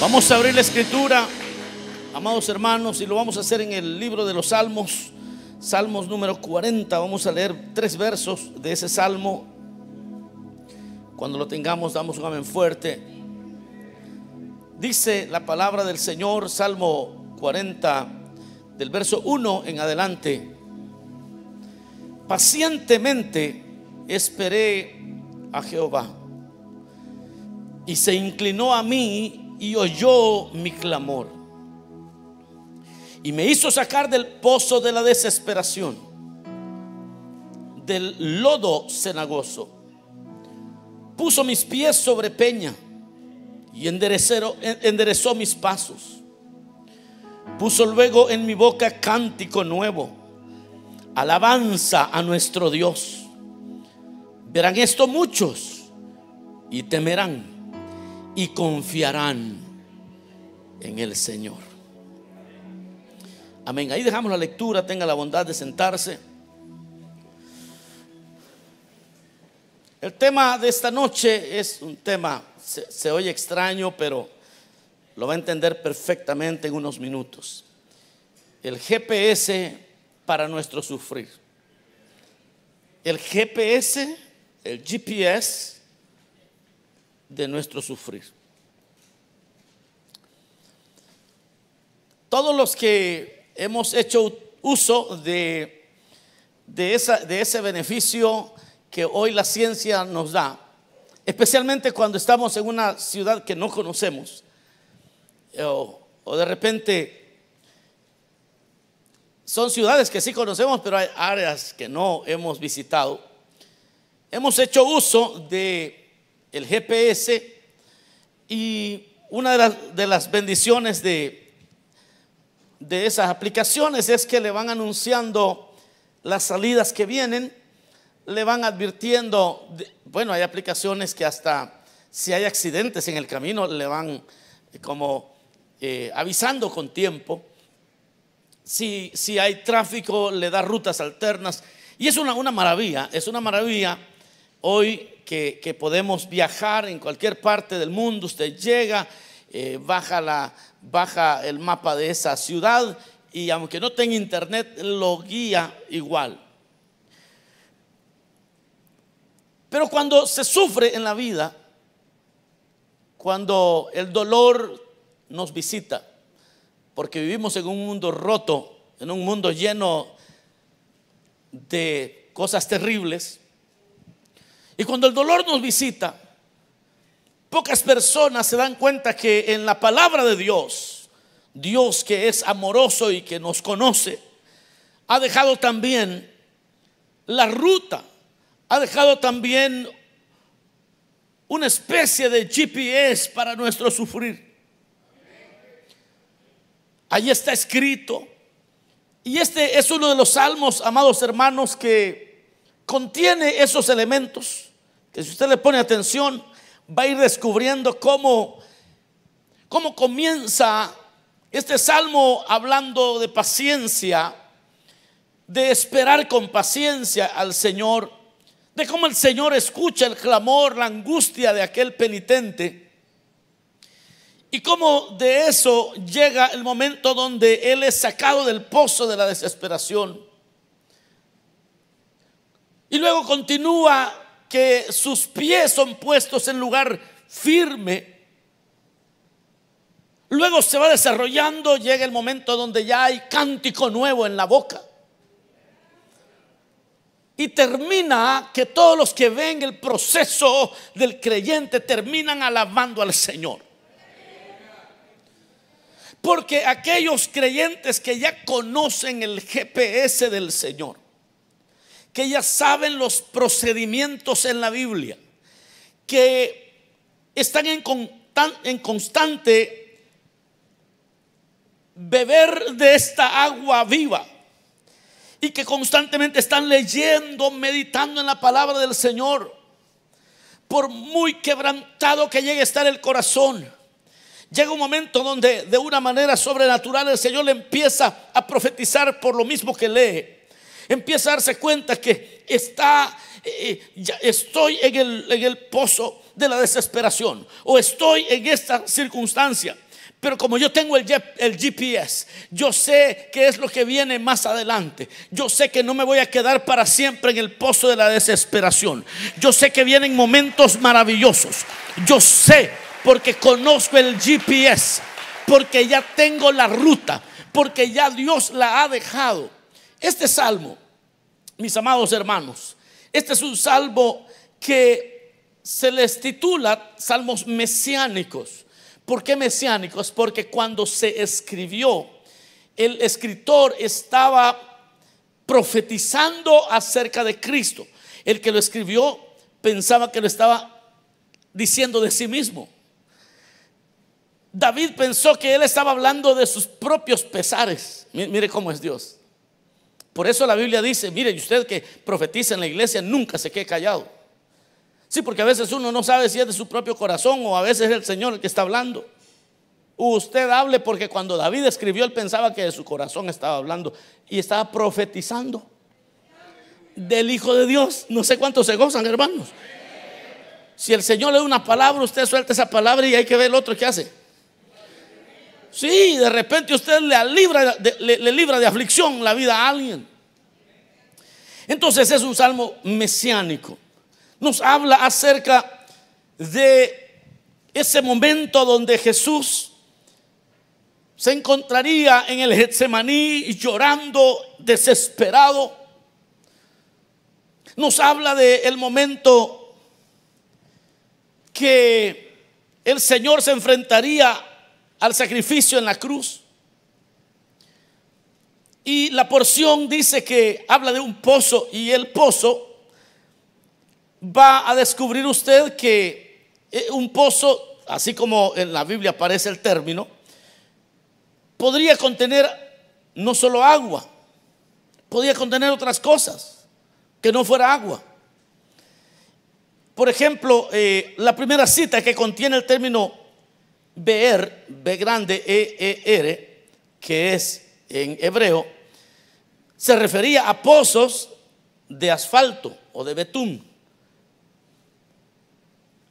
Vamos a abrir la escritura, amados hermanos, y lo vamos a hacer en el libro de los Salmos, Salmos número 40. Vamos a leer tres versos de ese salmo. Cuando lo tengamos, damos un amén fuerte. Dice la palabra del Señor, Salmo 40, del verso 1 en adelante. Pacientemente esperé a Jehová y se inclinó a mí y oyó mi clamor. Y me hizo sacar del pozo de la desesperación, del lodo cenagoso. Puso mis pies sobre peña y enderezó, mis pasos. Puso luego en mi boca cántico nuevo, alabanza a nuestro Dios. Verán esto muchos y temerán y confiarán en el Señor. Amén. Ahí dejamos la lectura. Tenga la bondad de sentarse. El tema de esta noche es un tema, se, oye extraño, pero lo va a entender perfectamente en unos minutos. El GPS para nuestro sufrir. El GPS, el GPS de nuestro sufrir. Todos los que hemos hecho uso de, de, esa, de ese beneficio que hoy la ciencia nos da, especialmente cuando estamos en una ciudad que no conocemos, o, o de repente son ciudades que sí conocemos, pero hay áreas que no hemos visitado. Hemos hecho uso de el GPS y una de las, bendiciones de, de esas aplicaciones es que le van anunciando las salidas que vienen, le van advirtiendo, bueno, hay aplicaciones que hasta si hay accidentes en el camino le van eh, como eh, avisando con tiempo. Si, si, hay tráfico, le da rutas alternas. Y es una, una maravilla, es una maravilla hoy que, podemos viajar en cualquier parte del mundo. Usted llega, eh, baja, la, baja el mapa de esa ciudad y aunque no tenga internet, lo guía igual. Pero cuando se sufre en la vida, cuando el dolor nos visita, porque vivimos en un mundo roto, en un mundo lleno de cosas terribles, y cuando el dolor nos visita, pocas personas se dan cuenta que en la palabra de Dios, Dios que es amoroso y que nos conoce, ha dejado también la ruta, ha dejado también una especie de GPS para nuestro sufrir. Ahí está escrito. Y este es uno de los salmos, amados hermanos, que contiene esos elementos que si usted le pone atención, va a ir descubriendo cómo, cómo comienza este salmo hablando de paciencia, de esperar con paciencia al Señor, de cómo el Señor escucha el clamor, la angustia de aquel penitente. Y cómo de eso llega el momento donde Él es sacado del pozo de la desesperación. Y luego continúa que sus pies son puestos en lugar firme. Luego se va desarrollando, llega el momento donde ya hay cántico nuevo en la boca. Y termina que todos los que ven el proceso del creyente terminan alabando al Señor. Porque aquellos creyentes que ya conocen el GPS del Señor, que ya saben los procedimientos en la Biblia, que están en, en constante beber de esta agua viva y que constantemente están leyendo, meditando en la palabra del Señor, por muy quebrantado que llegue a estar el corazón. Llega un momento donde de una manera sobrenatural el Señor le empieza a profetizar por lo mismo que lee empieza a darse cuenta que está, eh, estoy en el, en el pozo de la desesperación o estoy en esta circunstancia. Pero como yo tengo el, el, GPS, yo sé qué es lo que viene más adelante. Yo sé que no me voy a quedar para siempre en el pozo de la desesperación. Yo sé que vienen momentos maravillosos. Yo sé porque conozco el GPS, porque ya tengo la ruta, porque ya Dios la ha dejado. Este salmo, mis amados hermanos, este es un salmo que se les titula salmos mesiánicos. ¿Por qué mesiánicos? Porque cuando se escribió, el escritor estaba profetizando acerca de Cristo. El que lo escribió pensaba que lo estaba diciendo de sí mismo. David pensó que él estaba hablando de sus propios pesares. Mire cómo es Dios. Por eso la Biblia dice, mire, usted que profetiza en la iglesia nunca se quede callado. Sí, porque a veces uno no sabe si es de su propio corazón o a veces es el Señor el que está hablando. Usted hable porque cuando David escribió él pensaba que de su corazón estaba hablando y estaba profetizando del Hijo de Dios. No sé cuántos se gozan, hermanos. Si el Señor le da una palabra, usted suelta esa palabra y hay que ver el otro que hace. Sí, de repente usted le libra, le libra de aflicción la vida a alguien. Entonces es un salmo mesiánico nos habla acerca de ese momento donde Jesús se encontraría en el Getsemaní llorando, desesperado. Nos habla del el momento que el Señor se enfrentaría al sacrificio en la cruz. Y la porción dice que habla de un pozo y el pozo va a descubrir usted que eh, un pozo, así como en la Biblia aparece el término, podría contener no solo agua, podría contener otras cosas que no fuera agua. Por ejemplo, eh, la primera cita que contiene el término Beer, B grande, E, E, R, que es en hebreo, se refería a pozos de asfalto o de betún.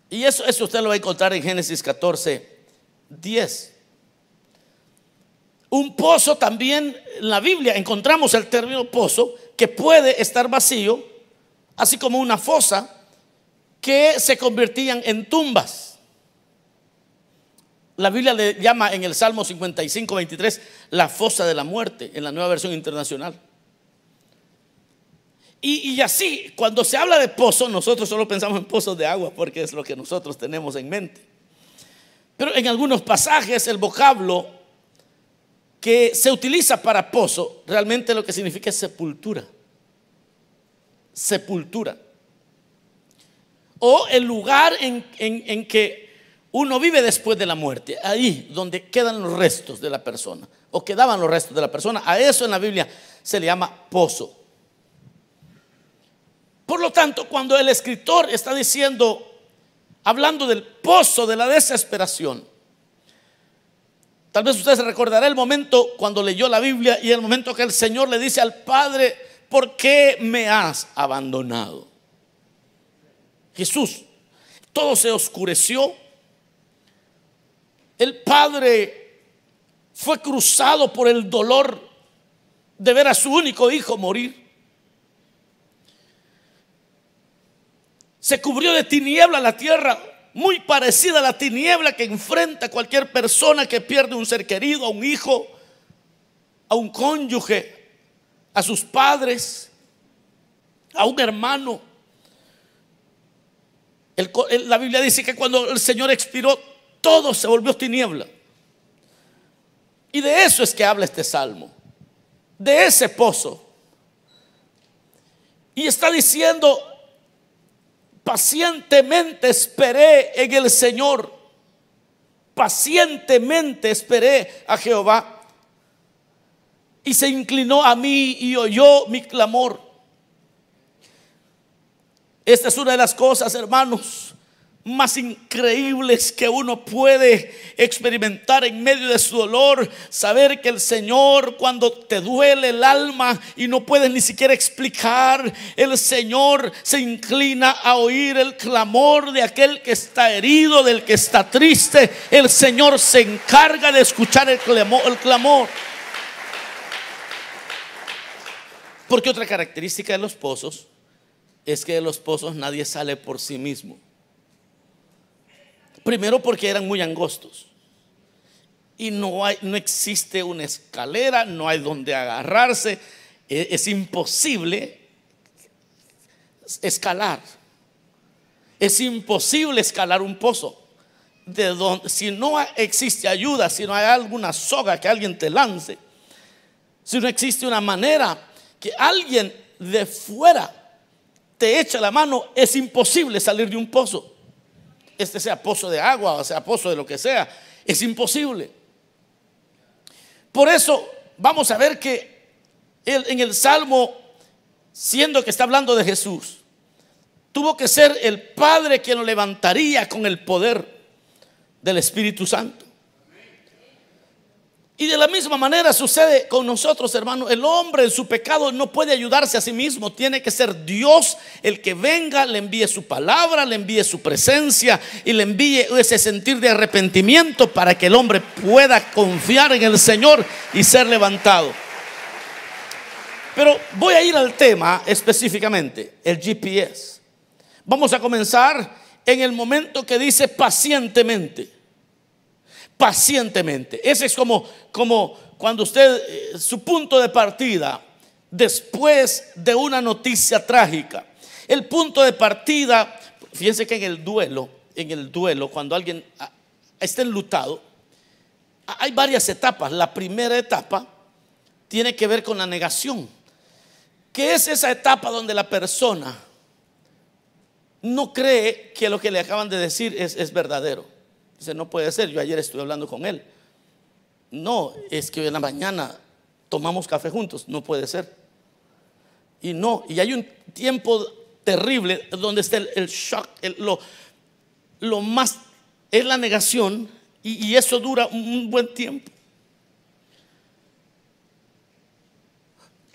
Y eso, eso usted lo va a encontrar en Génesis 14, 10. Un pozo también, en la Biblia encontramos el término pozo que puede estar vacío, así como una fosa que se convertían en tumbas. La Biblia le llama en el Salmo 55, 23 la fosa de la muerte, en la nueva versión internacional. Y, así, cuando se habla de pozo, nosotros solo pensamos en pozos de agua porque es lo que nosotros tenemos en mente. Pero en algunos pasajes el vocablo que se utiliza para pozo realmente lo que significa es sepultura. Sepultura. O el lugar en, en que uno vive después de la muerte, ahí donde quedan los restos de la persona, o quedaban los restos de la persona, a eso en la Biblia se le llama pozo. Por lo tanto, cuando el escritor está diciendo, hablando del pozo de la desesperación, tal vez usted se recordará el momento cuando leyó la Biblia y el momento que el Señor le dice al Padre, ¿por qué me has abandonado? Jesús, todo se oscureció. El Padre fue cruzado por el dolor de ver a su único hijo morir. Se cubrió de tiniebla la tierra, muy parecida a la tiniebla que enfrenta cualquier persona que pierde un ser querido, a un hijo, a un cónyuge, a sus padres, a un hermano. la Biblia dice que cuando el Señor expiró, todo se volvió tiniebla. Y de eso es que habla este salmo, de ese pozo. Y está diciendo, Pacientemente esperé en el Señor. Pacientemente esperé a Jehová. Y se inclinó a mí y oyó mi clamor. Esta es una de las cosas, hermanos, más increíbles que uno puede experimentar en medio de su dolor. Saber que el Señor cuando te duele el alma y no puedes ni siquiera explicar, el Señor se inclina a oír el clamor de aquel que está herido, del que está triste. El Señor se encarga de escuchar el clamor. El clamor. Porque otra característica de los pozos es que de los pozos nadie sale por sí mismo. Primero porque eran muy angostos. Y no, hay, no existe una escalera, no hay donde agarrarse. Es, es imposible escalar. Es imposible escalar un pozo. De donde, si no existe ayuda, si no hay alguna soga que alguien te lance, si no existe una manera que alguien de fuera te echa la mano, es imposible salir de un pozo este sea pozo de agua o sea pozo de lo que sea. Es imposible. Por eso vamos a ver que en el Salmo, siendo que está hablando de Jesús, tuvo que ser el Padre quien lo levantaría con el poder del Espíritu Santo. Y de la misma manera sucede con nosotros, hermanos. El hombre en su pecado no puede ayudarse a sí mismo. Tiene que ser Dios el que venga, le envíe su palabra, le envíe su presencia y le envíe ese sentir de arrepentimiento para que el hombre pueda confiar en el Señor y ser levantado. Pero voy a ir al tema específicamente, el GPS. Vamos a comenzar en el momento que dice pacientemente pacientemente. Ese es como, como cuando usted, eh, su punto de partida, después de una noticia trágica. El punto de partida, fíjense que en el duelo, en el duelo, cuando alguien ah, está enlutado, hay varias etapas. La primera etapa tiene que ver con la negación, que es esa etapa donde la persona no cree que lo que le acaban de decir es, es verdadero. Dice, no puede ser, yo ayer estuve hablando con él. No, es que hoy en la mañana tomamos café juntos, no puede ser. Y no, y hay un tiempo terrible donde está el, shock, lo, más es la negación y, y eso dura un buen tiempo.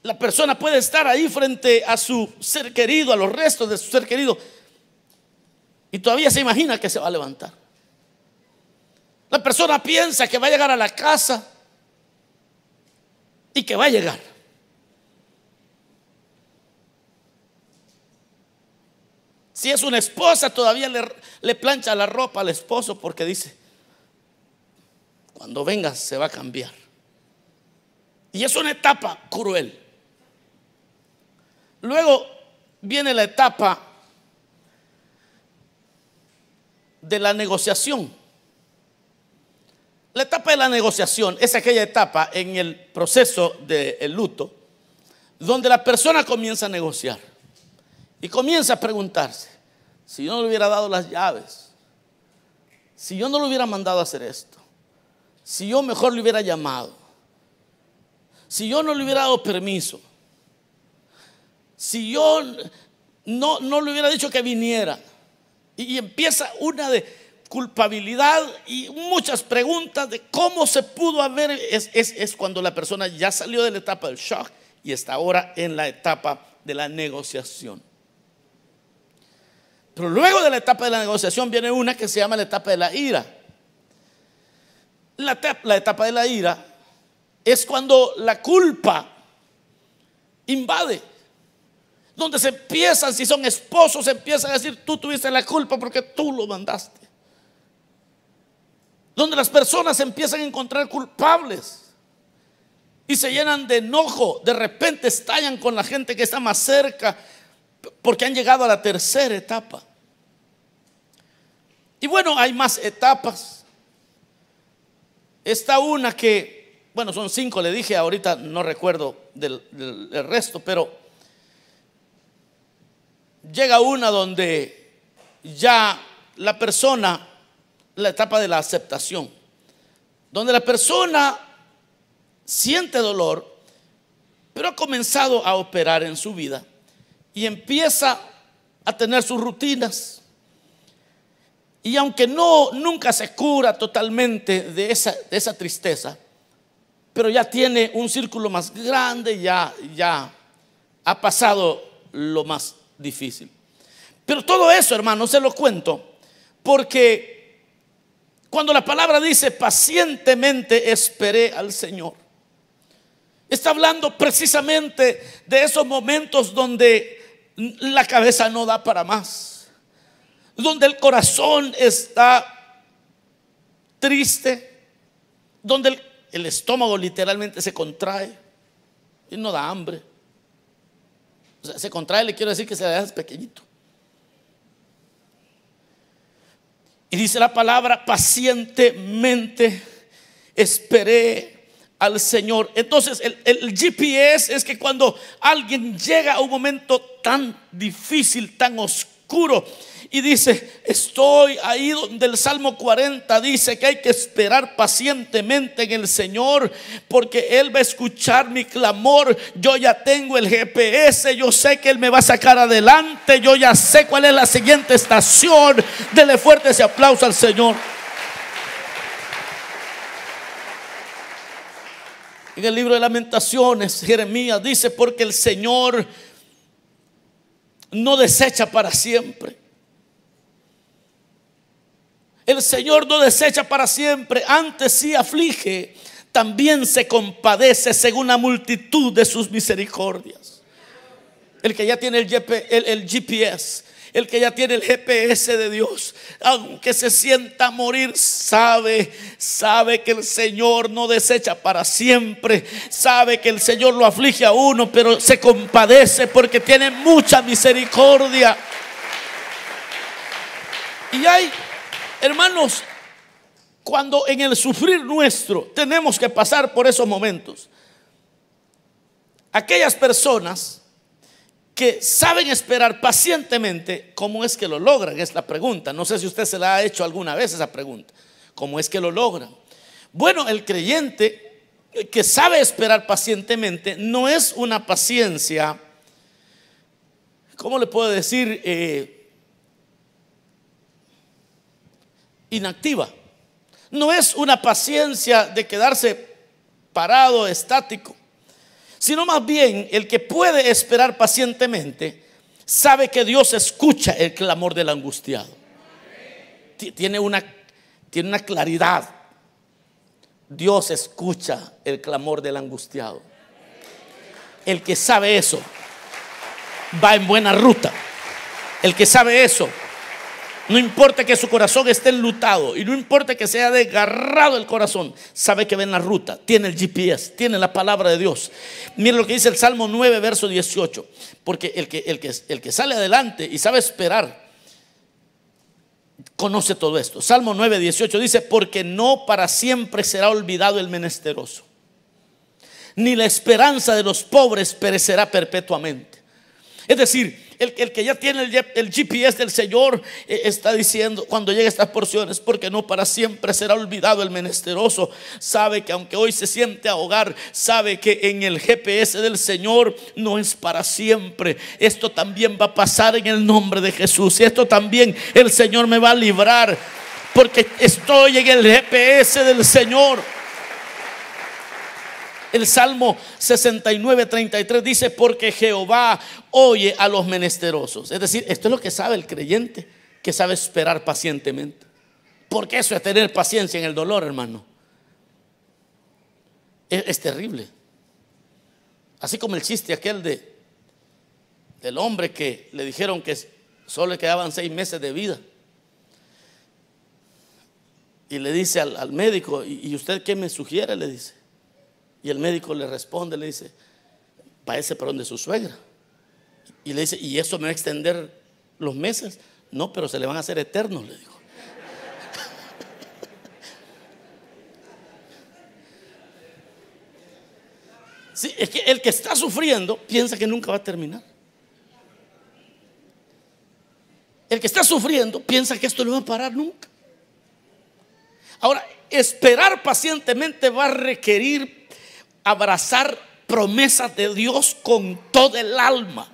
La persona puede estar ahí frente a su ser querido, a los restos de su ser querido, y todavía se imagina que se va a levantar. La persona piensa que va a llegar a la casa y que va a llegar. Si es una esposa, todavía le, plancha la ropa al esposo porque dice, cuando venga se va a cambiar. Y es una etapa cruel. Luego viene la etapa de la negociación. La etapa de la negociación es aquella etapa en el proceso del luto donde la persona comienza a negociar y comienza a preguntarse, si yo no le hubiera dado las llaves, si yo no le hubiera mandado a hacer esto, si yo mejor le hubiera llamado, si yo no le hubiera dado permiso, si yo no, no le hubiera dicho que viniera, y empieza una de culpabilidad y muchas preguntas de cómo se pudo haber, es, es, cuando la persona ya salió de la etapa del shock y está ahora en la etapa de la negociación. Pero luego de la etapa de la negociación viene una que se llama la etapa de la ira. La, la etapa de la ira es cuando la culpa invade. Donde se empiezan, si son esposos, se empiezan a decir, tú tuviste la culpa porque tú lo mandaste donde las personas empiezan a encontrar culpables y se llenan de enojo, de repente estallan con la gente que está más cerca porque han llegado a la tercera etapa. Y bueno, hay más etapas. Está una que, bueno, son cinco, le dije, ahorita no recuerdo del, del resto, pero llega una donde ya la persona la etapa de la aceptación, donde la persona siente dolor, pero ha comenzado a operar en su vida y empieza a tener sus rutinas. Y aunque no nunca se cura totalmente de esa, de esa tristeza, pero ya tiene un círculo más grande, ya, ya ha pasado lo más difícil. Pero todo eso, hermano, se lo cuento porque cuando la palabra dice pacientemente esperé al Señor, está hablando precisamente de esos momentos donde la cabeza no da para más, donde el corazón está triste, donde el, estómago literalmente se contrae y no da hambre. Se contrae, le quiero decir que se deja pequeñito. Y dice la palabra, pacientemente esperé al Señor. Entonces, el, el, GPS es que cuando alguien llega a un momento tan difícil, tan oscuro, y dice, estoy ahí donde el Salmo 40 dice que hay que esperar pacientemente en el Señor porque Él va a escuchar mi clamor. Yo ya tengo el GPS, yo sé que Él me va a sacar adelante, yo ya sé cuál es la siguiente estación. Dele fuerte ese aplauso al Señor. En el libro de lamentaciones, Jeremías dice, porque el Señor no desecha para siempre. El Señor no desecha para siempre, antes sí aflige, también se compadece según la multitud de sus misericordias. El que ya tiene el, GPS, el que ya tiene el GPS de Dios, aunque se sienta morir, sabe, sabe que el Señor no desecha para siempre, sabe que el Señor lo aflige a uno, pero se compadece porque tiene mucha misericordia. Y hay Hermanos, cuando en el sufrir nuestro tenemos que pasar por esos momentos, aquellas personas que saben esperar pacientemente, ¿cómo es que lo logran? Es la pregunta. No sé si usted se la ha hecho alguna vez esa pregunta. ¿Cómo es que lo logran? Bueno, el creyente que sabe esperar pacientemente no es una paciencia, ¿cómo le puedo decir? Eh, inactiva. No es una paciencia de quedarse parado, estático, sino más bien el que puede esperar pacientemente sabe que Dios escucha el clamor del angustiado. Tiene una, tiene una claridad. Dios escucha el clamor del angustiado. El que sabe eso va en buena ruta. El que sabe eso no importa que su corazón esté enlutado y no importa que sea desgarrado el corazón, sabe que ve en la ruta, tiene el GPS, tiene la palabra de Dios. Mire lo que dice el Salmo 9, verso 18. Porque el que, el que, el que sale adelante y sabe esperar, conoce todo esto. Salmo 9, 18 dice, porque no para siempre será olvidado el menesteroso, ni la esperanza de los pobres perecerá perpetuamente. Es decir, el, que ya tiene el, GPS del Señor eh, está diciendo cuando llega estas porciones, porque no para siempre será olvidado el menesteroso. Sabe que aunque hoy se siente ahogar, sabe que en el GPS del Señor no es para siempre. Esto también va a pasar en el nombre de Jesús. Y esto también el Señor me va a librar, porque estoy en el GPS del Señor. El Salmo 69, 33 dice, porque Jehová oye a los menesterosos. Es decir, esto es lo que sabe el creyente, que sabe esperar pacientemente. Porque eso es tener paciencia en el dolor, hermano. Es, terrible. Así como el chiste aquel de del hombre que le dijeron que solo le quedaban seis meses de vida. Y le dice al, médico, ¿y usted qué me sugiere? Le dice. Y el médico le responde, le dice, parece para donde su suegra. Y le dice, ¿y eso me va a extender los meses? No, pero se le van a hacer eternos, le dijo. Sí, es que el que está sufriendo piensa que nunca va a terminar. El que está sufriendo piensa que esto no va a parar nunca. Ahora, esperar pacientemente va a requerir abrazar promesas de Dios con todo el alma.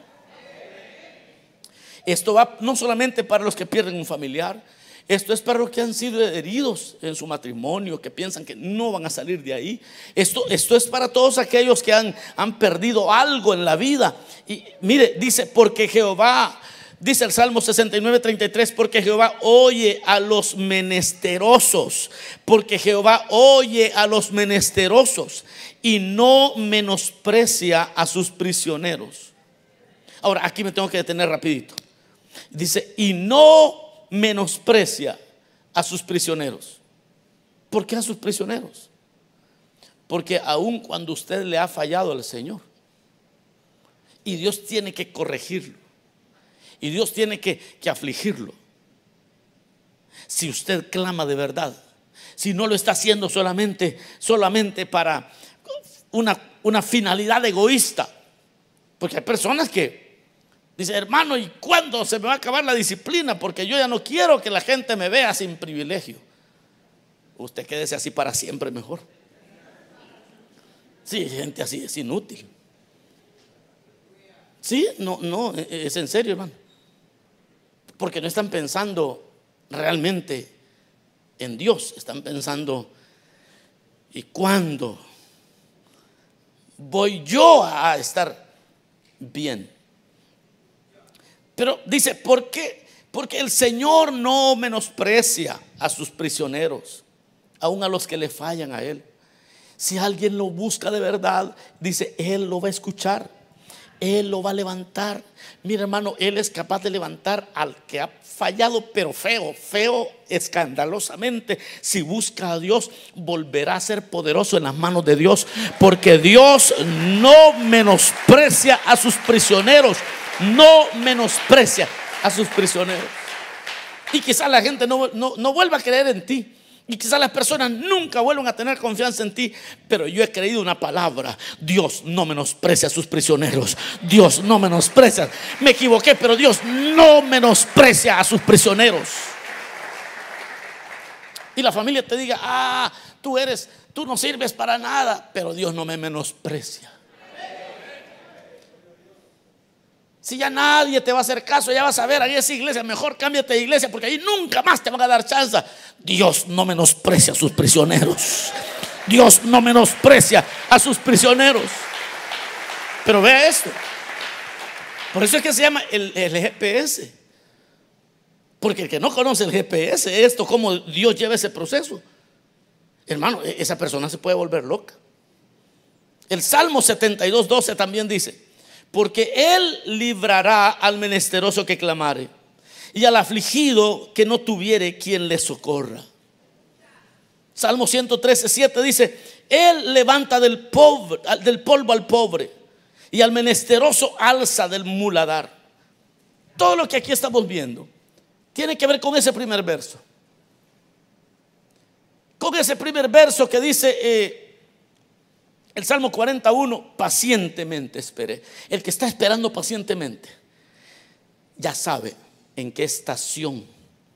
Esto va no solamente para los que pierden un familiar, Esto es para los que han sido heridos en su matrimonio, que piensan que no van a salir de ahí. Esto, esto es para todos aquellos que han, han perdido algo en la vida. Y mire, dice, porque Jehová, dice el Salmo 69, 33, porque Jehová oye a los menesterosos, porque Jehová oye a los menesterosos y no menosprecia a sus prisioneros. Ahora, aquí me tengo que detener rapidito. Dice, y no menosprecia a sus prisioneros. ¿Por qué a sus prisioneros? Porque aun cuando usted le ha fallado al Señor, y Dios tiene que corregirlo, y Dios tiene que, afligirlo, si usted clama de verdad, si no lo está haciendo solamente, solamente para una, una finalidad egoísta, porque hay personas que Dice, hermano, ¿y cuándo se me va a acabar la disciplina? Porque yo ya no quiero que la gente me vea sin privilegio. Usted quédese así para siempre mejor. Sí, gente así es inútil. Sí, no, no, es en serio, hermano. Porque no están pensando realmente en Dios, están pensando, ¿y cuándo voy yo a estar bien? Pero dice, ¿por qué? Porque el Señor no menosprecia a sus prisioneros, aun a los que le fallan a Él. Si alguien lo busca de verdad, dice, Él lo va a escuchar, Él lo va a levantar. Mira hermano, Él es capaz de levantar al que ha fallado, pero feo, feo, escandalosamente. Si busca a Dios, volverá a ser poderoso en las manos de Dios, porque Dios no menosprecia a sus prisioneros no menosprecia a sus prisioneros. Y quizás la gente no, no, vuelva a creer en ti. Y quizás las personas nunca vuelvan a tener confianza en ti. Pero yo he creído una palabra. Dios no menosprecia a sus prisioneros. Dios no menosprecia. Me equivoqué, pero Dios no menosprecia a sus prisioneros. Y la familia te diga, ah, tú eres, tú no sirves para nada. Pero Dios no me menosprecia. Si ya nadie te va a hacer caso, ya vas a ver, ahí esa iglesia, mejor cámbiate de iglesia porque ahí nunca más te van a dar chance. Dios no menosprecia a sus prisioneros. Dios no menosprecia a sus prisioneros. Pero vea esto. Por eso es que se llama el, el GPS. Porque el que no conoce el GPS, esto, cómo Dios lleva ese proceso. Hermano, e, esa persona se puede volver loca. El Salmo 72, 12 también dice porque Él librará al menesteroso que clamare y al afligido que no tuviere quien le socorra. Salmo 113, 7 dice, Él levanta del, polvo al pobre y al menesteroso alza del muladar. Todo lo que aquí estamos viendo tiene que ver con ese primer verso. Con ese primer verso que dice, eh, el Salmo 41, pacientemente esperé. El que está esperando pacientemente ya sabe en qué estación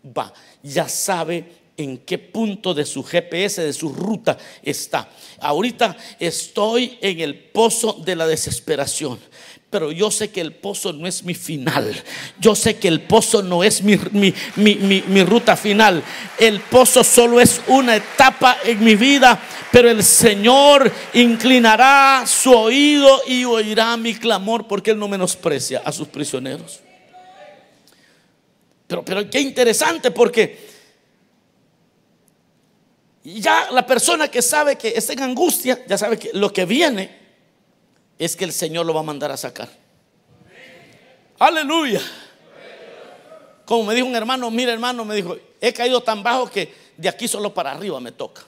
va, ya sabe en qué punto de su GPS, de su ruta está. Ahorita estoy en el pozo de la desesperación pero yo sé que el pozo no es mi final. Yo sé que el pozo no es mi, mi, ruta final. El pozo solo es una etapa en mi vida, pero el Señor inclinará su oído y oirá mi clamor porque Él no menosprecia a sus prisioneros. Pero, pero qué interesante porque ya la persona que sabe que está en angustia, ya sabe que lo que viene es que el Señor lo va a mandar a sacar. Aleluya. Como me dijo un hermano, mira hermano, me dijo, he caído tan bajo que de aquí solo para arriba me toca.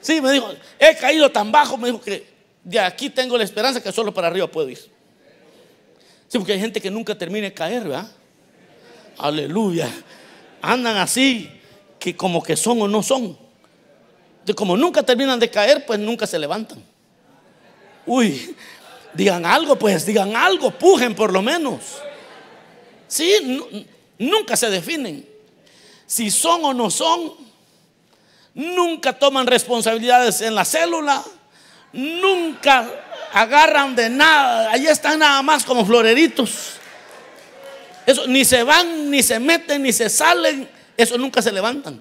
Sí, me dijo, he caído tan bajo, me dijo que de aquí tengo la esperanza que solo para arriba puedo ir. Sí, porque hay gente que nunca termina de caer, ¿verdad? Aleluya. Andan así, que como que son o no son. Como nunca terminan de caer, pues nunca se levantan. Uy, digan algo, pues digan algo, pujen por lo menos. Sí, nunca se definen. Si son o no son, nunca toman responsabilidades en la célula, nunca agarran de nada, allí están nada más como floreritos. Eso ni se van, ni se meten, ni se salen. Eso nunca se levantan.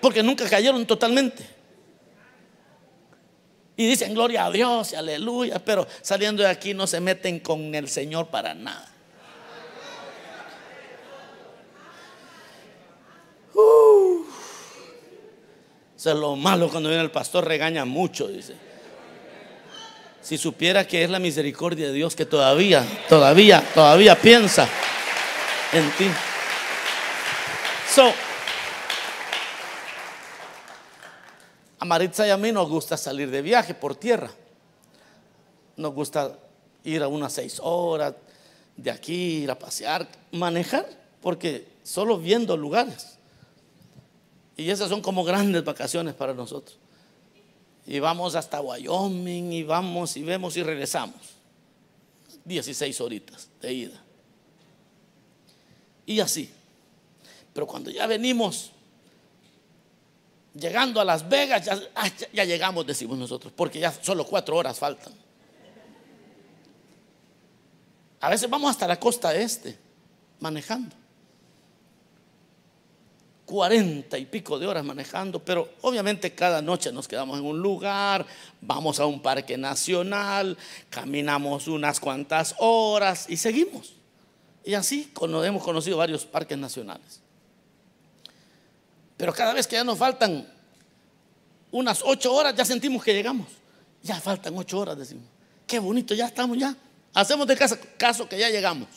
Porque nunca cayeron totalmente. Y dicen gloria a Dios y aleluya, pero saliendo de aquí no se meten con el Señor para nada. Eso es lo malo cuando viene el pastor, regaña mucho, dice. Si supiera que es la misericordia de Dios que todavía, todavía, todavía piensa en ti. So, a Maritza y a mí nos gusta salir de viaje por tierra. Nos gusta ir a unas seis horas de aquí, ir a pasear, manejar, porque solo viendo lugares. Y esas son como grandes vacaciones para nosotros. Y vamos hasta Wyoming y vamos y vemos y regresamos. 16 horitas de ida. Y así. Pero cuando ya venimos llegando a Las Vegas, ya, ah, ya, llegamos, decimos nosotros, porque ya solo cuatro horas faltan. A veces vamos hasta la costa este, manejando. Cuarenta y pico de horas manejando, pero obviamente cada noche nos quedamos en un lugar, vamos a un parque nacional, caminamos unas cuantas horas y seguimos. Y así hemos conocido varios parques nacionales. Pero cada vez que ya nos faltan unas ocho horas, ya sentimos que llegamos. Ya faltan ocho horas, decimos. Qué bonito, ya estamos ya. Hacemos de caso que ya llegamos.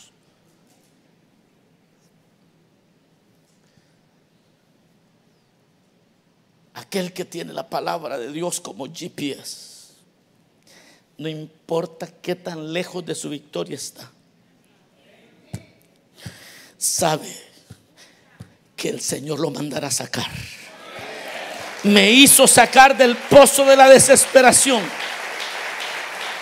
Aquel que tiene la palabra de Dios como GPS, no importa qué tan lejos de su victoria está, sabe que el Señor lo mandará a sacar. Me hizo sacar del pozo de la desesperación.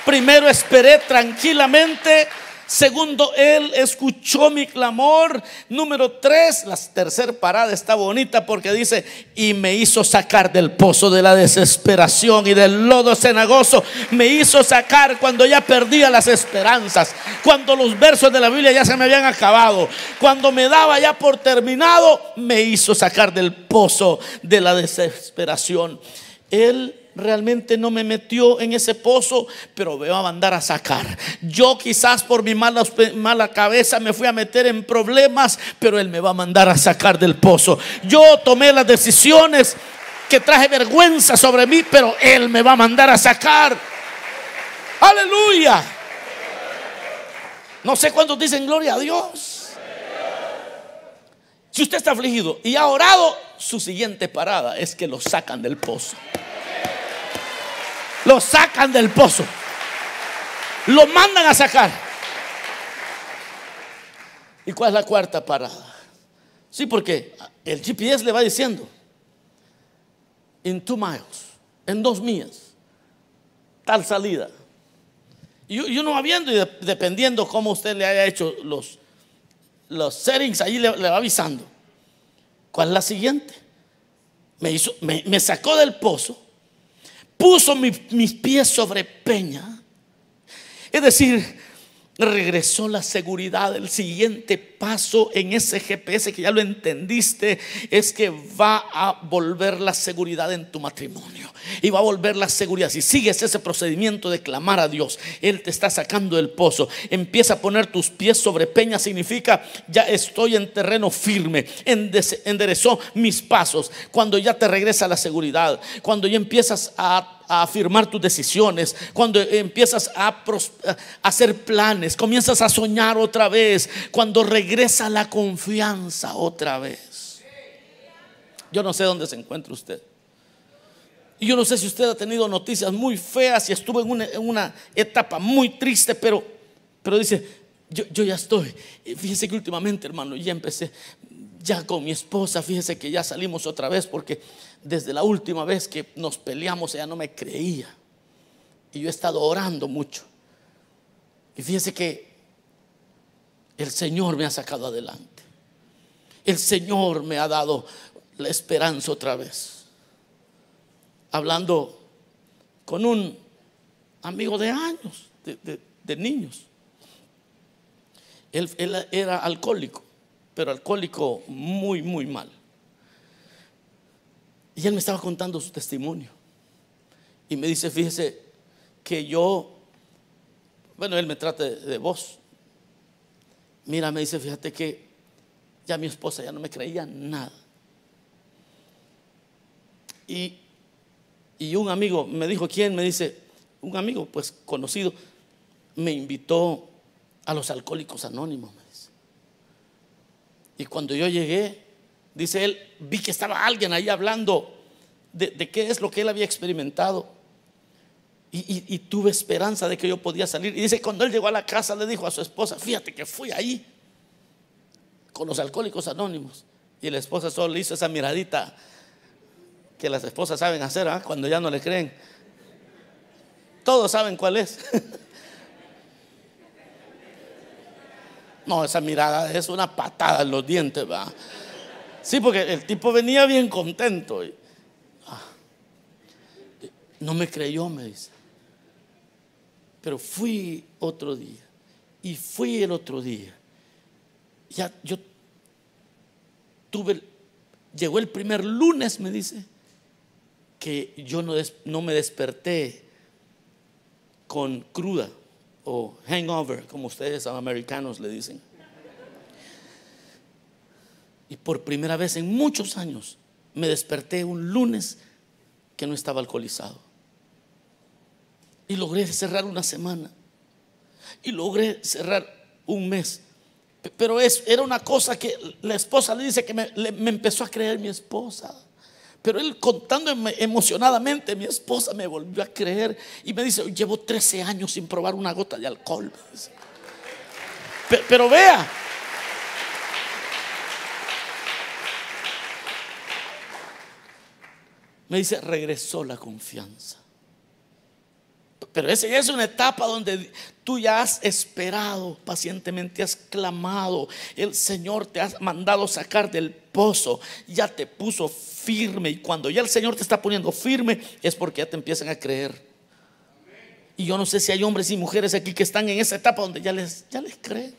Primero esperé tranquilamente Segundo, Él escuchó mi clamor. Número tres, la tercera parada está bonita porque dice, y me hizo sacar del pozo de la desesperación y del lodo cenagoso. Me hizo sacar cuando ya perdía las esperanzas, cuando los versos de la Biblia ya se me habían acabado, cuando me daba ya por terminado, me hizo sacar del pozo de la desesperación. Él realmente no me metió en ese pozo, pero me va a mandar a sacar. Yo quizás por mi mala, mala cabeza me fui a meter en problemas, pero Él me va a mandar a sacar del pozo. Yo tomé las decisiones que traje vergüenza sobre mí, pero Él me va a mandar a sacar. Aleluya. No sé cuántos dicen gloria a Dios. Si usted está afligido y ha orado, su siguiente parada es que lo sacan del pozo lo sacan del pozo. Lo mandan a sacar. ¿Y cuál es la cuarta parada? Sí, porque el GPS le va diciendo, en two miles, en dos millas, tal salida. Y, uno va viendo y dependiendo cómo usted le haya hecho los, los settings, ahí le, va avisando. ¿Cuál es la siguiente? Me, hizo, me sacó del pozo puso mis pies sobre peña. Es decir, regresó la seguridad. El siguiente paso en ese GPS que ya lo entendiste es que va a volver la seguridad en tu matrimonio. Y va a volver la seguridad. Si sigues ese procedimiento de clamar a Dios, Él te está sacando del pozo. Empieza a poner tus pies sobre peña. Significa ya estoy en terreno firme. Enderezó mis pasos. Cuando ya te regresa la seguridad. Cuando ya empiezas a a afirmar tus decisiones, cuando empiezas a, hacer planes, comienzas a soñar otra vez, cuando regresa la confianza otra vez. Yo no sé dónde se encuentra usted. Y yo no sé si usted ha tenido noticias muy feas y estuvo en una, etapa muy triste, pero, pero dice, yo, yo, ya estoy. Fíjese que últimamente, hermano, ya empecé, ya con mi esposa, fíjese que ya salimos otra vez porque desde la última vez que nos peleamos ella no me creía. Y yo he estado orando mucho. Y fíjese que el Señor me ha sacado adelante. El Señor me ha dado la esperanza otra vez. Hablando con un amigo de años, de, niños. Él era alcohólico, pero alcohólico muy, muy mal. Y él me estaba contando su testimonio. Y me dice, fíjese que yo, bueno, él me trata de, de vos. Mira, me dice, fíjate que ya mi esposa ya no me creía nada. Y, y un amigo me dijo, ¿quién? Me dice, un amigo pues conocido, me invitó a los alcohólicos anónimos. Y cuando yo llegué, dice él, vi que estaba alguien ahí hablando de, qué es lo que él había experimentado. Y tuve esperanza de que yo podía salir. Y dice, cuando él llegó a la casa, le dijo a su esposa, fíjate que fui ahí con los alcohólicos anónimos. Y la esposa solo le hizo esa miradita que las esposas saben hacer ¿ah? cuando ya no le creen. Todos saben cuál es. No, esa mirada es una patada en los dientes, va. Sí, porque el tipo venía bien contento. y- ah. no me creyó, me dice. Pero fui otro día. Y fui el otro día. Ya yo tuve, llegó el primer lunes, me dice, que yo no me desperté con cruda o hangover, como ustedes americanos le dicen. Y por primera vez en muchos años me desperté un lunes que no estaba alcoholizado. Y logré cerrar una semana. Y logré cerrar un mes. Pero es, era una cosa que la esposa le dice que me, me empezó a creer mi esposa. Pero él contando emo- emocionadamente, mi esposa me volvió a creer y me dice, llevo 13 años sin probar una gota de alcohol. me dice. Pe- Pero vea, me dice, regresó la confianza. Pero esa ya es una etapa donde tú ya has esperado pacientemente, has clamado, el Señor te ha mandado sacar del pozo, ya te puso firme y cuando ya el Señor te está poniendo firme es porque ya te empiezan a creer. Y yo no sé si hay hombres y mujeres aquí que están en esa etapa donde ya les, ya les creen.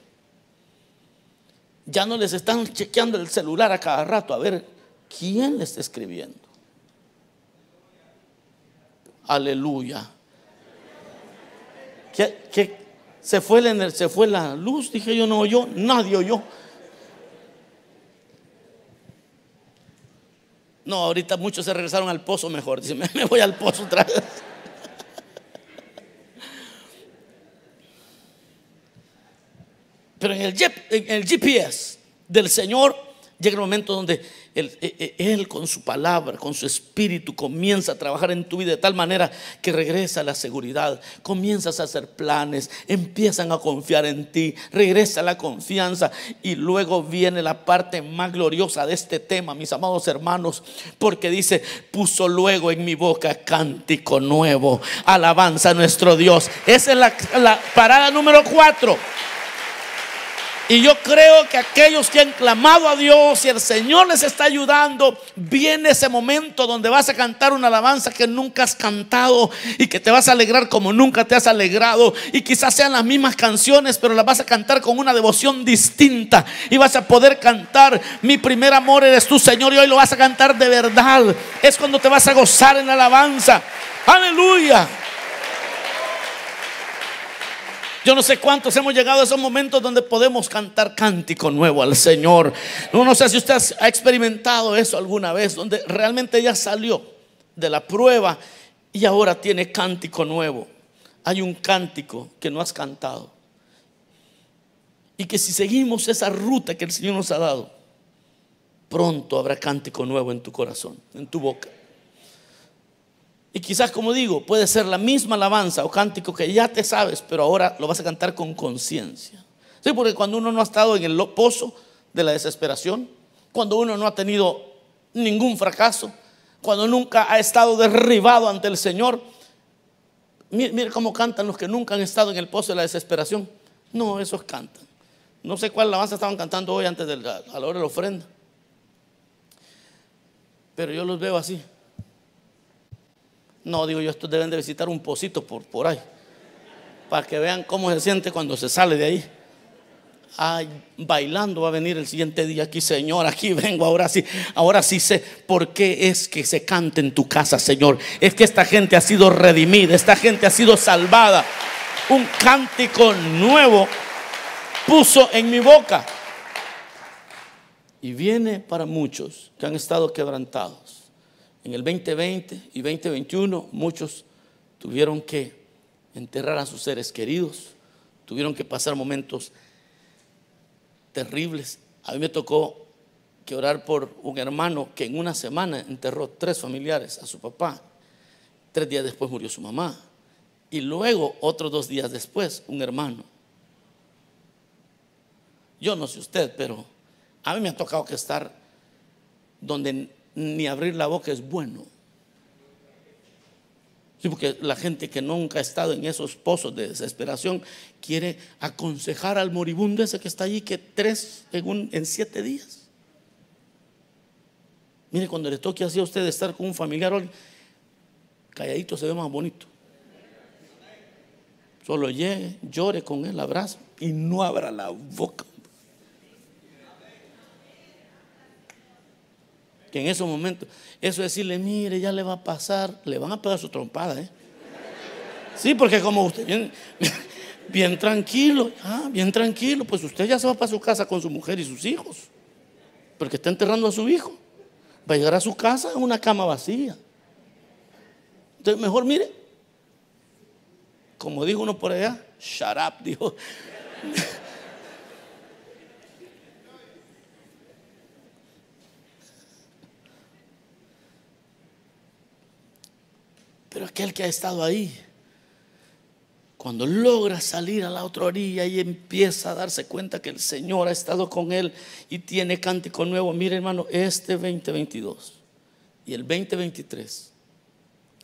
Ya no les están chequeando el celular a cada rato a ver quién les está escribiendo. Aleluya. ¿Qué, qué? Se, fue la, se fue la luz, dije yo, no oyó, nadie oyó. No, ahorita muchos se regresaron al pozo mejor. Dicen, me, voy al pozo otra vez. Pero en el GPS del Señor llega el momento donde él, eh, eh, Él con su palabra, con su espíritu, comienza a trabajar en tu vida de tal manera que regresa la seguridad, comienzas a hacer planes, empiezan a confiar en ti, regresa la confianza y luego viene la parte más gloriosa de este tema, mis amados hermanos, porque dice, puso luego en mi boca cántico nuevo, alabanza a nuestro Dios. Esa es la, la parada número cuatro. Y yo creo que aquellos que han clamado a Dios y el Señor les está ayudando, viene ese momento donde vas a cantar una alabanza que nunca has cantado y que te vas a alegrar como nunca te has alegrado. Y quizás sean las mismas canciones, pero las vas a cantar con una devoción distinta. Y vas a poder cantar, mi primer amor eres tú, Señor, y hoy lo vas a cantar de verdad. Es cuando te vas a gozar en la alabanza. Aleluya. Yo no sé cuántos hemos llegado a esos momentos donde podemos cantar cántico nuevo al Señor. No, sé si usted ha experimentado eso alguna vez, donde realmente ya salió de la prueba y ahora tiene cántico nuevo. Hay un cántico que no has cantado. Y que si seguimos esa ruta que el Señor nos ha dado, pronto habrá cántico nuevo en tu corazón, en tu boca. Y quizás, como digo, puede ser la misma alabanza o cántico que ya te sabes, pero ahora lo vas a cantar con conciencia. Sí, porque cuando uno no ha estado en el pozo de la desesperación, cuando uno no ha tenido ningún fracaso, cuando nunca ha estado derribado ante el Señor, mire, mire cómo cantan los que nunca han estado en el pozo de la desesperación. No, esos cantan. No sé cuál alabanza estaban cantando hoy antes de la, a la hora de la ofrenda. Pero yo los veo así. No, digo yo, estos deben de visitar un pocito por, por ahí. Para que vean cómo se siente cuando se sale de ahí. ay, bailando va a venir el siguiente día aquí, Señor, aquí vengo, ahora sí, ahora sí sé por qué es que se canta en tu casa, Señor. Es que esta gente ha sido redimida, esta gente ha sido salvada. Un cántico nuevo puso en mi boca. Y viene para muchos que han estado quebrantados. En el 2020 y 2021 muchos tuvieron que enterrar a sus seres queridos, tuvieron que pasar momentos terribles. A mí me tocó que orar por un hermano que en una semana enterró tres familiares a su papá. Tres días después murió su mamá. Y luego, otros dos días después, un hermano. Yo no sé usted, pero a mí me ha tocado que estar donde ni abrir la boca es bueno. Sí, porque la gente que nunca ha estado en esos pozos de desesperación quiere aconsejar al moribundo ese que está allí que tres en, en siete días. Mire, cuando le toque así a usted estar con un familiar, calladito se ve más bonito. Solo llegue, llore con él, abrazo y no abra la boca. En esos momentos, eso decirle, mire, ya le va a pasar, le van a pegar su trompada, ¿eh? Sí, porque como usted, bien, bien tranquilo, ah, bien tranquilo, pues usted ya se va para su casa con su mujer y sus hijos, porque está enterrando a su hijo. Va a llegar a su casa en una cama vacía. Entonces, mejor mire, como dijo uno por allá, shut up, dijo. Pero aquel que ha estado ahí, cuando logra salir a la otra orilla y empieza a darse cuenta que el Señor ha estado con él y tiene cántico nuevo, mire hermano, este 2022 y el 2023,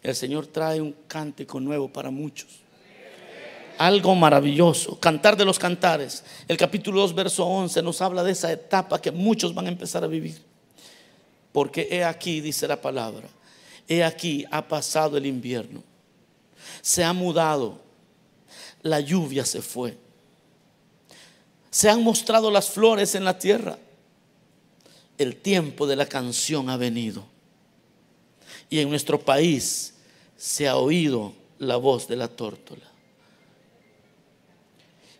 el Señor trae un cántico nuevo para muchos. Algo maravilloso, cantar de los cantares. El capítulo 2, verso 11 nos habla de esa etapa que muchos van a empezar a vivir. Porque he aquí, dice la palabra, He aquí, ha pasado el invierno, se ha mudado, la lluvia se fue, se han mostrado las flores en la tierra, el tiempo de la canción ha venido. Y en nuestro país se ha oído la voz de la tórtola.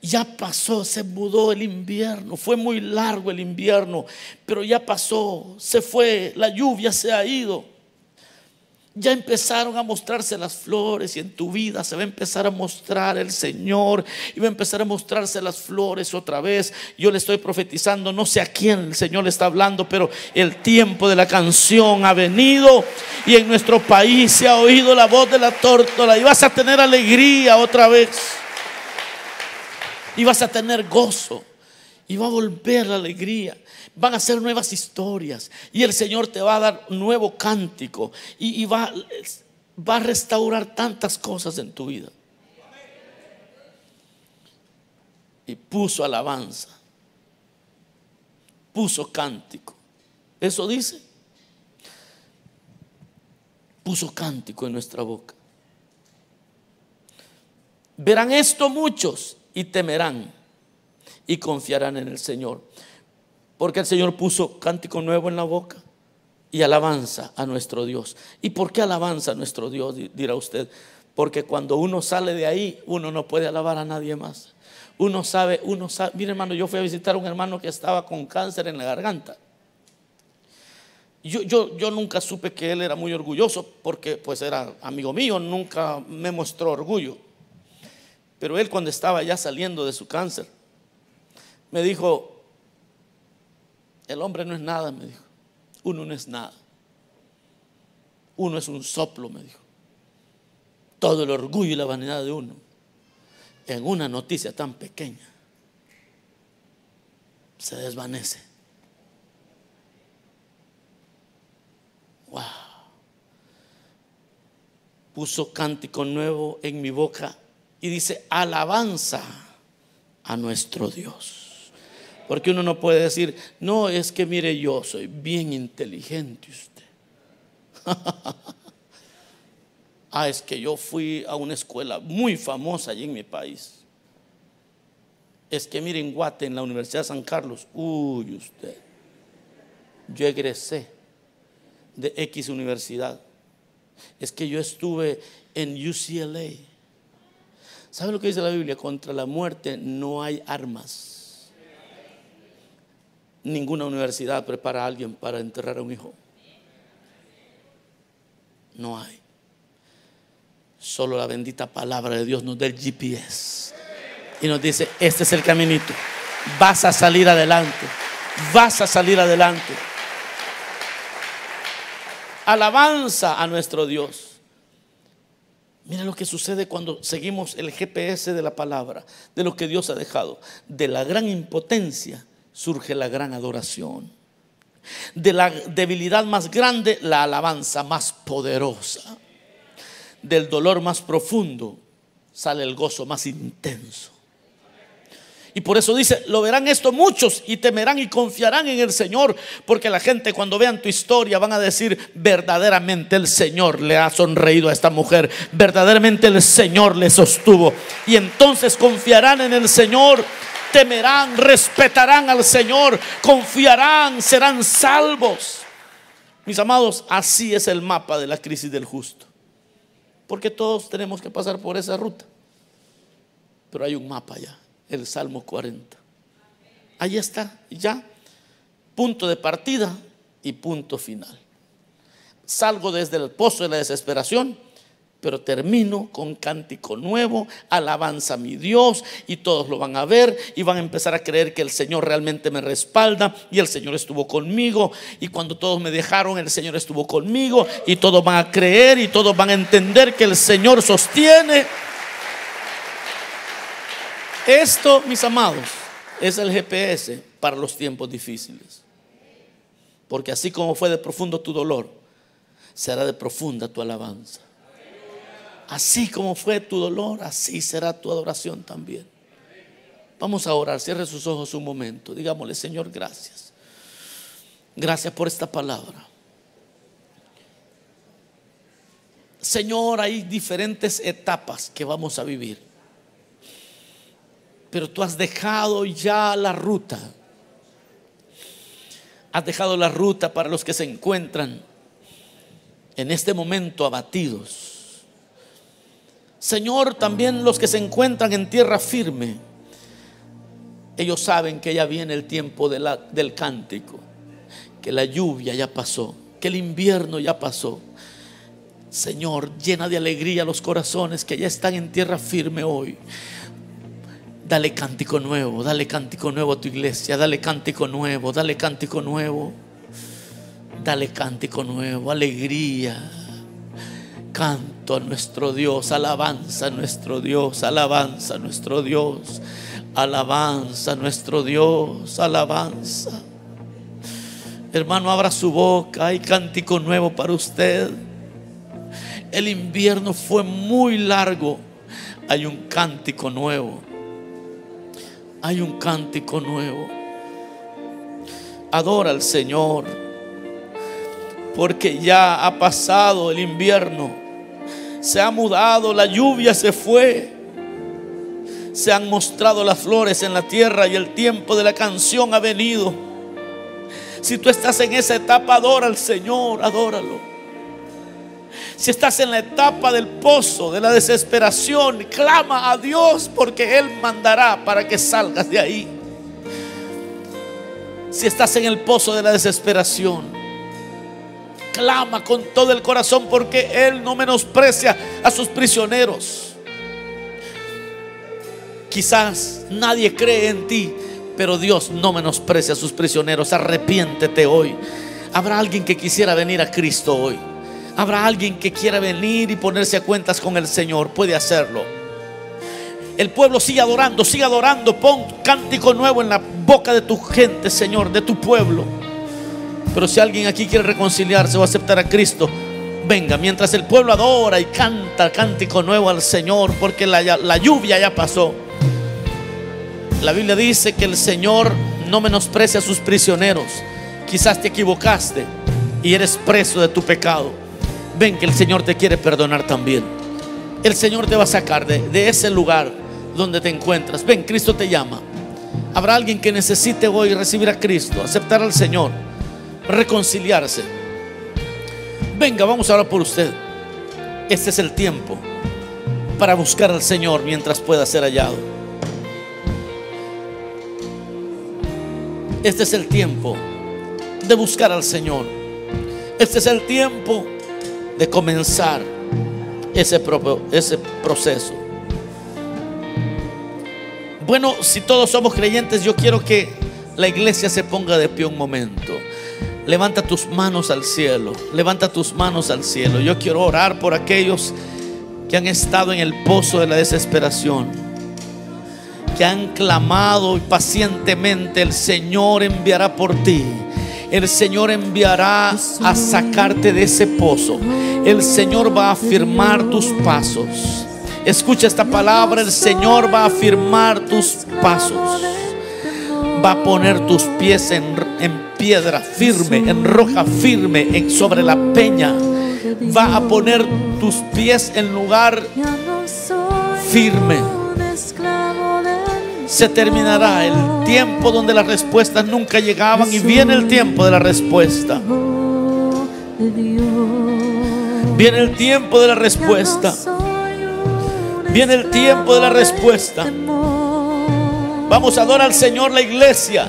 Ya pasó, se mudó el invierno, fue muy largo el invierno, pero ya pasó, se fue, la lluvia se ha ido. Ya empezaron a mostrarse las flores y en tu vida se va a empezar a mostrar el Señor y va a empezar a mostrarse las flores otra vez. Yo le estoy profetizando, no sé a quién el Señor le está hablando, pero el tiempo de la canción ha venido y en nuestro país se ha oído la voz de la tórtola y vas a tener alegría otra vez. Y vas a tener gozo y va a volver la alegría van a ser nuevas historias y el Señor te va a dar nuevo cántico y, va, va a restaurar tantas cosas en tu vida. Y puso alabanza, puso cántico. Eso dice. Puso cántico en nuestra boca. Verán esto muchos y temerán y confiarán en el Señor. Porque el Señor puso cántico nuevo en la boca y alabanza a nuestro Dios. ¿Y por qué alabanza a nuestro Dios? Dirá usted. Porque cuando uno sale de ahí, uno no puede alabar a nadie más. Uno sabe, uno sabe. Mire, hermano, yo fui a visitar a un hermano que estaba con cáncer en la garganta. Yo, yo, yo nunca supe que él era muy orgulloso porque pues era amigo mío, nunca me mostró orgullo. Pero él cuando estaba ya saliendo de su cáncer, me dijo, el hombre no es nada, me dijo. Uno no es nada. Uno es un soplo, me dijo. Todo el orgullo y la vanidad de uno en una noticia tan pequeña se desvanece. Wow. Puso cántico nuevo en mi boca y dice alabanza a nuestro Dios. Porque uno no puede decir, no, es que mire, yo soy bien inteligente usted. ah, es que yo fui a una escuela muy famosa allí en mi país. Es que miren, Guate, en la Universidad de San Carlos, uy, usted, yo egresé de X universidad. Es que yo estuve en UCLA. ¿Sabe lo que dice la Biblia? Contra la muerte no hay armas. Ninguna universidad prepara a alguien para enterrar a un hijo. No hay. Solo la bendita palabra de Dios nos da el GPS. Y nos dice, este es el caminito. Vas a salir adelante. Vas a salir adelante. Alabanza a nuestro Dios. Mira lo que sucede cuando seguimos el GPS de la palabra, de lo que Dios ha dejado. De la gran impotencia surge la gran adoración. De la debilidad más grande, la alabanza más poderosa. Del dolor más profundo sale el gozo más intenso. Y por eso dice, lo verán esto muchos y temerán y confiarán en el Señor, porque la gente cuando vean tu historia van a decir, verdaderamente el Señor le ha sonreído a esta mujer, verdaderamente el Señor le sostuvo. Y entonces confiarán en el Señor, temerán, respetarán al Señor, confiarán, serán salvos. Mis amados, así es el mapa de la crisis del justo. Porque todos tenemos que pasar por esa ruta. Pero hay un mapa ya el Salmo 40. Ahí está, ya. Punto de partida y punto final. Salgo desde el pozo de la desesperación, pero termino con cántico nuevo, alabanza a mi Dios y todos lo van a ver y van a empezar a creer que el Señor realmente me respalda y el Señor estuvo conmigo y cuando todos me dejaron el Señor estuvo conmigo y todos van a creer y todos van a entender que el Señor sostiene. Esto, mis amados, es el GPS para los tiempos difíciles. Porque así como fue de profundo tu dolor, será de profunda tu alabanza. Así como fue tu dolor, así será tu adoración también. Vamos a orar, cierre sus ojos un momento. Digámosle, Señor, gracias. Gracias por esta palabra. Señor, hay diferentes etapas que vamos a vivir pero tú has dejado ya la ruta. Has dejado la ruta para los que se encuentran en este momento abatidos. Señor, también los que se encuentran en tierra firme, ellos saben que ya viene el tiempo del cántico, que la lluvia ya pasó, que el invierno ya pasó. Señor, llena de alegría los corazones que ya están en tierra firme hoy. Dale cántico nuevo, dale cántico nuevo a tu iglesia, dale cántico nuevo, dale cántico nuevo. Dale cántico nuevo, alegría. Canto a nuestro Dios, alabanza a nuestro Dios, alabanza a nuestro Dios, alabanza a nuestro Dios, alabanza. Hermano, abra su boca, hay cántico nuevo para usted. El invierno fue muy largo, hay un cántico nuevo hay un cántico nuevo. Adora al Señor, porque ya ha pasado el invierno, se ha mudado, la lluvia se fue, se han mostrado las flores en la tierra y el tiempo de la canción ha venido. Si tú estás en esa etapa, adora al Señor, adóralo. Si estás en la etapa del pozo, de la desesperación, clama a Dios porque Él mandará para que salgas de ahí. Si estás en el pozo de la desesperación, clama con todo el corazón porque Él no menosprecia a sus prisioneros. Quizás nadie cree en ti, pero Dios no menosprecia a sus prisioneros. Arrepiéntete hoy. Habrá alguien que quisiera venir a Cristo hoy. Habrá alguien que quiera venir y ponerse a cuentas con el Señor. Puede hacerlo. El pueblo sigue adorando, sigue adorando. Pon cántico nuevo en la boca de tu gente, Señor, de tu pueblo. Pero si alguien aquí quiere reconciliarse o aceptar a Cristo, venga. Mientras el pueblo adora y canta cántico nuevo al Señor, porque la, la lluvia ya pasó. La Biblia dice que el Señor no menosprecia a sus prisioneros. Quizás te equivocaste y eres preso de tu pecado. Ven que el Señor te quiere perdonar también. El Señor te va a sacar de, ese lugar donde te encuentras. Ven, Cristo te llama. Habrá alguien que necesite hoy recibir a Cristo, aceptar al Señor, reconciliarse. Venga, vamos a orar por usted. Este es el tiempo para buscar al Señor mientras pueda ser hallado. Este es el tiempo de buscar al Señor. Este es el tiempo de comenzar ese, ese proceso. Bueno, si todos somos creyentes, yo quiero que la iglesia se ponga de pie un momento. Levanta tus manos al cielo, levanta tus manos al cielo. Yo quiero orar por aquellos que han estado en el pozo de la desesperación, que han clamado y pacientemente el Señor enviará por ti. El Señor enviará a sacarte de ese pozo. El Señor va a afirmar tus pasos. Escucha esta palabra, el Señor va a afirmar tus pasos. Va a poner tus pies en, piedra firme, en roja firme, en, sobre la peña. Va a poner tus pies en lugar firme. Se terminará el tiempo donde las respuestas nunca llegaban y viene el tiempo de la respuesta. Viene el tiempo de la respuesta. Viene el tiempo de la respuesta. Vamos a adorar al Señor la iglesia.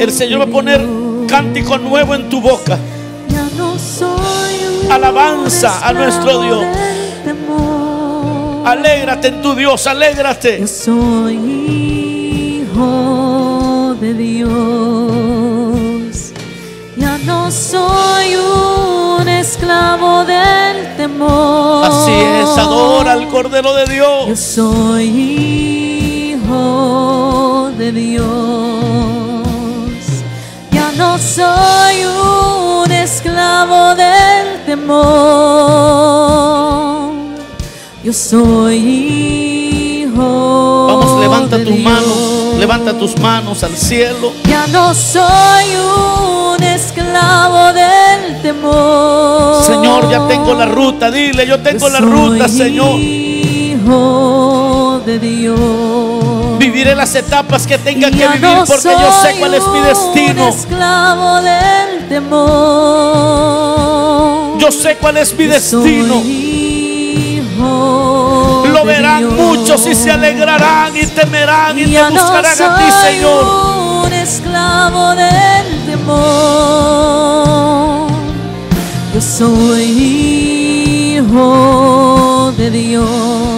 El Señor va a poner cántico nuevo en tu boca. Alabanza a nuestro Dios. Alégrate en tu Dios, alégrate. Yo soy hijo de Dios. Ya no soy un esclavo del temor. Así es, adora al Cordero de Yo Dios. soy hijo de Dios. No soy un esclavo del temor. Yo soy hijo. Vamos, levanta tus manos, levanta tus manos al cielo. Ya no soy un esclavo del temor. Señor, ya tengo la ruta, dile, yo tengo la ruta, Señor. Hijo de Dios. Viviré las etapas que tenga que vivir no porque yo sé cuál es mi un destino. esclavo del temor. Yo sé cuál es mi Yo destino. Lo verán Dios. muchos y se alegrarán y temerán y te Ya no buscarán a ti, Señor. Un esclavo del temor. Yo soy hijo de Dios.